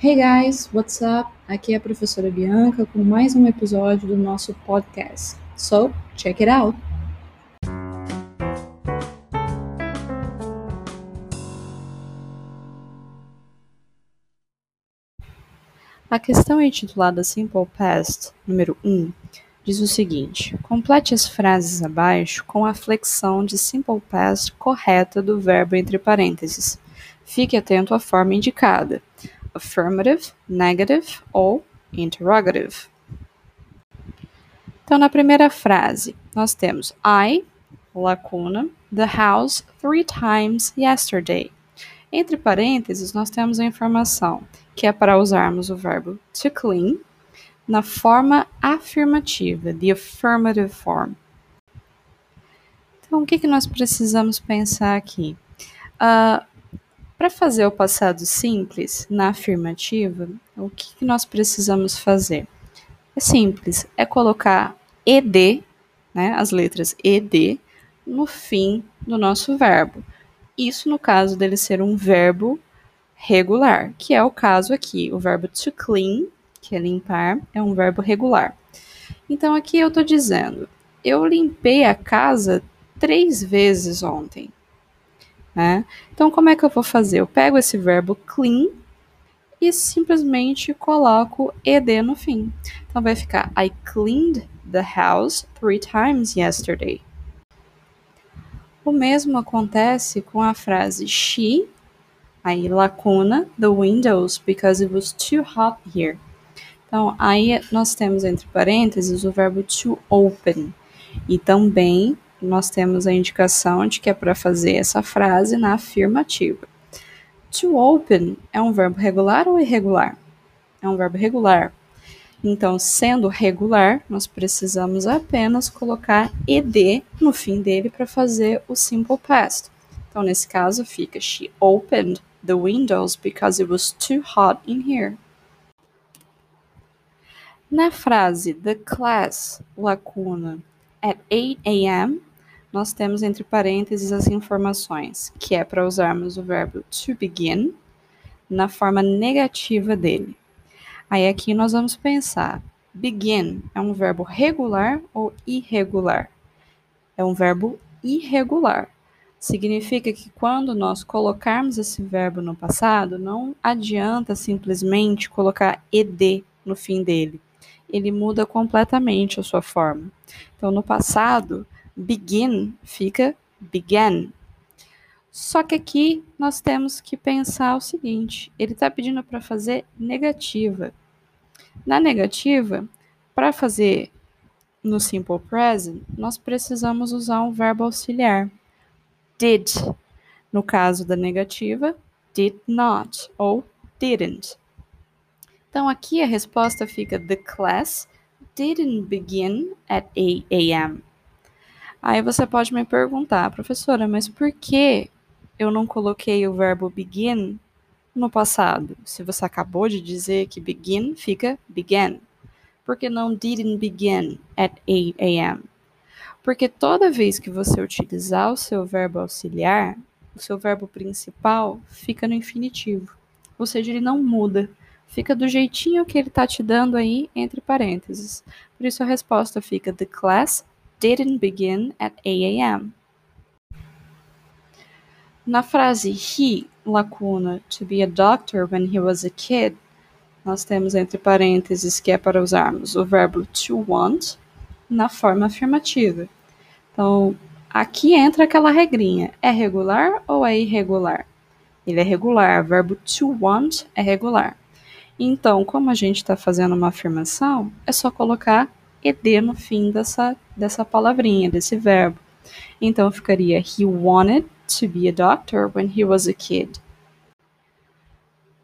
Hey guys, what's up? Aqui é a professora Bianca com mais um episódio do nosso podcast. So, check it out! A questão intitulada Simple Past, número 1, diz o seguinte: complete as frases abaixo com a flexão de Simple Past correta do verbo entre parênteses. Fique atento à forma indicada affirmative, negative ou interrogative. Então, na primeira frase, nós temos I, lacuna, the house three times yesterday. Entre parênteses, nós temos a informação que é para usarmos o verbo to clean na forma afirmativa, the affirmative form. Então, o que, que nós precisamos pensar aqui? Uh, para fazer o passado simples na afirmativa, o que, nós precisamos fazer? É simples, é colocar ed, né, as letras ed, no fim do nosso verbo. Isso no caso dele ser um verbo regular, que é o caso aqui. O verbo to clean, que é limpar, é um verbo regular. Então aqui eu estou dizendo, eu limpei a casa três vezes ontem. Né? Então, como é que eu vou fazer? Eu pego esse verbo clean e simplesmente coloco ed no fim. Então, vai ficar I cleaned the house three times yesterday. O mesmo acontece com a frase she, aí lacuna, the windows because it was too hot here. Então, aí nós temos entre parênteses o verbo to open e também nós temos a indicação de que é para fazer essa frase na afirmativa. To open é um verbo regular ou irregular? É um verbo regular. Então, sendo regular, nós precisamos apenas colocar ed no fim dele para fazer o simple past. Então, nesse caso, fica She opened the windows because it was too hot in here. Na frase The class, lacuna, at 8 a.m., nós temos entre parênteses as informações, que é para usarmos o verbo to begin na forma negativa dele. Aí aqui nós vamos pensar: begin é um verbo regular ou irregular? É um verbo irregular. Significa que quando nós colocarmos esse verbo no passado, não adianta simplesmente colocar ed no fim dele. Ele muda completamente a sua forma. Então, no passado, begin fica began. Só que aqui nós temos que pensar o seguinte: ele está pedindo para fazer negativa. Na negativa, para fazer no simple present, nós precisamos usar um verbo auxiliar. Did. No caso da negativa, did not ou didn't. Então aqui a resposta fica: The class didn't begin at 8 a.m. Aí você pode me perguntar, professora, mas por que eu não coloquei o verbo begin no passado? Se você acabou de dizer que begin fica began. Por que não didn't begin at 8 a.m.? Porque toda vez que você utilizar o seu verbo auxiliar, o seu verbo principal fica no infinitivo. Ou seja, ele não muda. Fica do jeitinho que ele está te dando aí entre parênteses. Por isso a resposta fica: The class didn't begin at 8 a.m. Na frase he, lacuna, to be a doctor when he was a kid, nós temos entre parênteses que é para usarmos o verbo to want na forma afirmativa. Então, aqui entra aquela regrinha: é regular ou é irregular? Ele é regular, o verbo to want é regular. Então, como a gente está fazendo uma afirmação, é só colocar ed no fim dessa, dessa palavrinha, desse verbo. Então ficaria He wanted to be a doctor when he was a kid.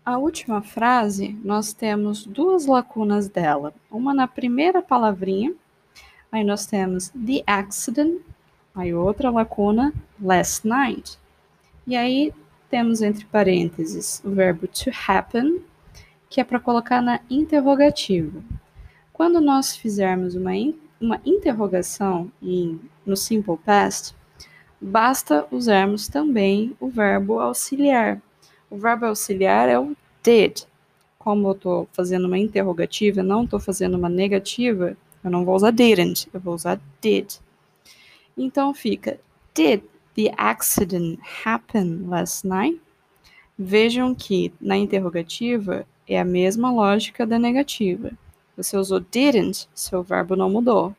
A última frase, nós temos duas lacunas dela. Uma na primeira palavrinha, aí nós temos the accident, aí outra lacuna, last night. E aí temos entre parênteses o verbo to happen, que é para colocar na interrogativa. Quando nós fizermos uma, in, uma interrogação em, no Simple Past, basta usarmos também o verbo auxiliar. O verbo auxiliar é o did. como eu estou fazendo uma interrogativa, não estou fazendo uma negativa, eu não vou usar didn't, eu vou usar did. Então fica: Did the accident happen last night? Vejam que na interrogativa é a mesma lógica da negativa. Você usou didn't, seu verbo não mudou.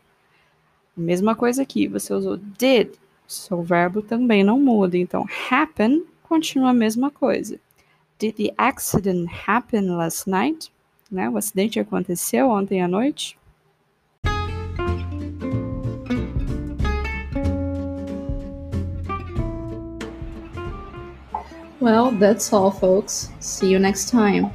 Mesma coisa aqui, você usou did, seu verbo também não muda. Então, happen continua a mesma coisa. Did the accident happen last night? Né? O acidente aconteceu ontem à noite? Well, that's all, folks. See you next time.